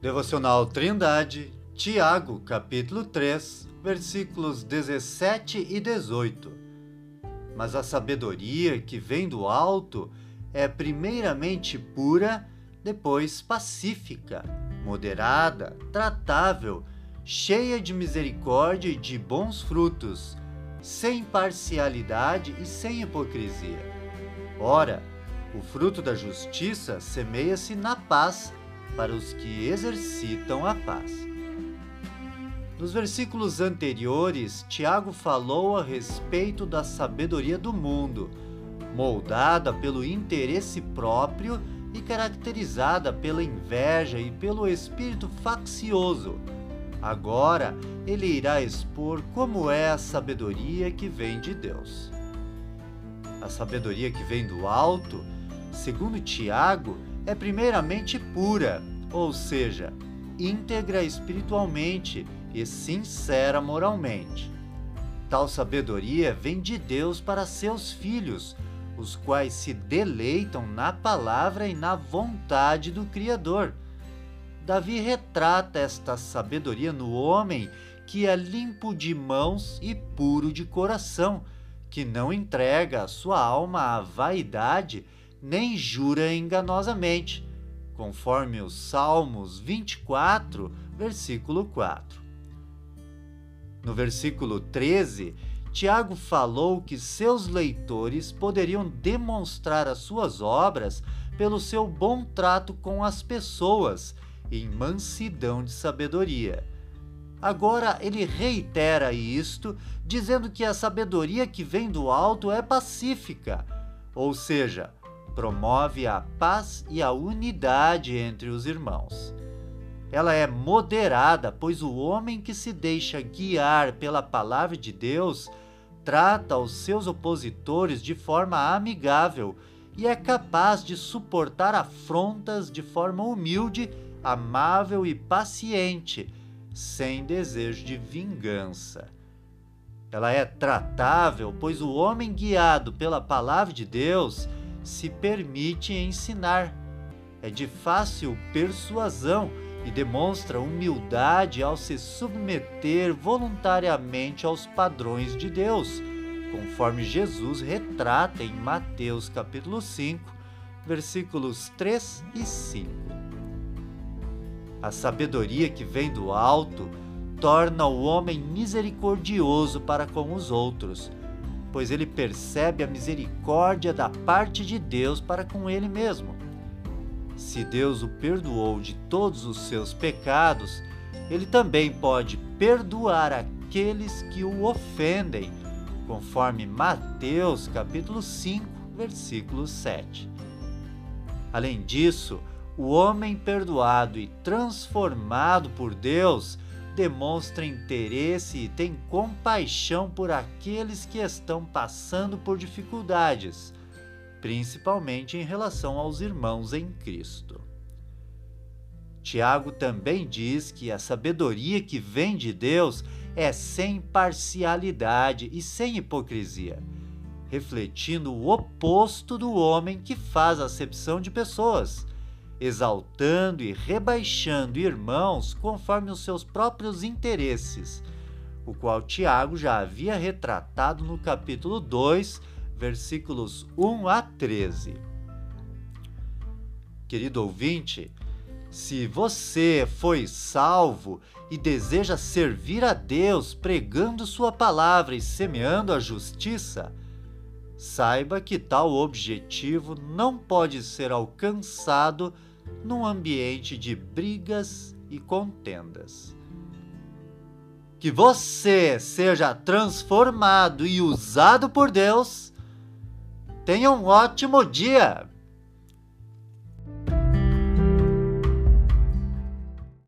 Devocional Trindade, Tiago, capítulo 3, versículos 17 e 18. Mas a sabedoria que vem do alto é primeiramente pura, depois pacífica, moderada, tratável, cheia de misericórdia e de bons frutos, sem parcialidade e sem hipocrisia. Ora, o fruto da justiça semeia-se na paz para os que exercitam a paz. Nos versículos anteriores, Tiago falou a respeito da sabedoria do mundo, moldada pelo interesse próprio e caracterizada pela inveja e pelo espírito faccioso. Agora, ele irá expor como é a sabedoria que vem de Deus. A sabedoria que vem do alto, segundo Tiago, é primeiramente pura, ou seja, íntegra espiritualmente e sincera moralmente. Tal sabedoria vem de Deus para seus filhos, os quais se deleitam na palavra e na vontade do Criador. Davi retrata esta sabedoria no homem que é limpo de mãos e puro de coração, que não entrega a sua alma à vaidade nem jura enganosamente, conforme os Salmos 24, versículo 4. No versículo 13, Tiago falou que seus leitores poderiam demonstrar as suas obras pelo seu bom trato com as pessoas, em mansidão de sabedoria. Agora ele reitera isto, dizendo que a sabedoria que vem do alto é pacífica, ou seja, promove a paz e a unidade entre os irmãos. Ela é moderada, pois o homem que se deixa guiar pela palavra de Deus trata os seus opositores de forma amigável e é capaz de suportar afrontas de forma humilde, amável e paciente, sem desejo de vingança. Ela é tratável, pois o homem guiado pela palavra de Deus se permite ensinar. É de fácil persuasão e demonstra humildade ao se submeter voluntariamente aos padrões de Deus, conforme Jesus retrata em Mateus capítulo 5, versículos 3 e 5. A sabedoria que vem do alto torna o homem misericordioso para com os outros pois ele percebe a misericórdia da parte de Deus para com ele mesmo. Se Deus o perdoou de todos os seus pecados, ele também pode perdoar aqueles que o ofendem, conforme Mateus capítulo 5, versículo 7. Além disso, o homem perdoado e transformado por Deus demonstra interesse e tem compaixão por aqueles que estão passando por dificuldades, principalmente em relação aos irmãos em Cristo. Tiago também diz que a sabedoria que vem de Deus é sem parcialidade e sem hipocrisia, refletindo o oposto do homem que faz acepção de pessoas exaltando e rebaixando irmãos conforme os seus próprios interesses, o qual Tiago já havia retratado no capítulo 2, versículos 1 a 13. Querido ouvinte, se você foi salvo e deseja servir a Deus pregando Sua palavra e semeando a justiça, saiba que tal objetivo não pode ser alcançado num ambiente de brigas e contendas. Que você seja transformado e usado por Deus. Tenha um ótimo dia!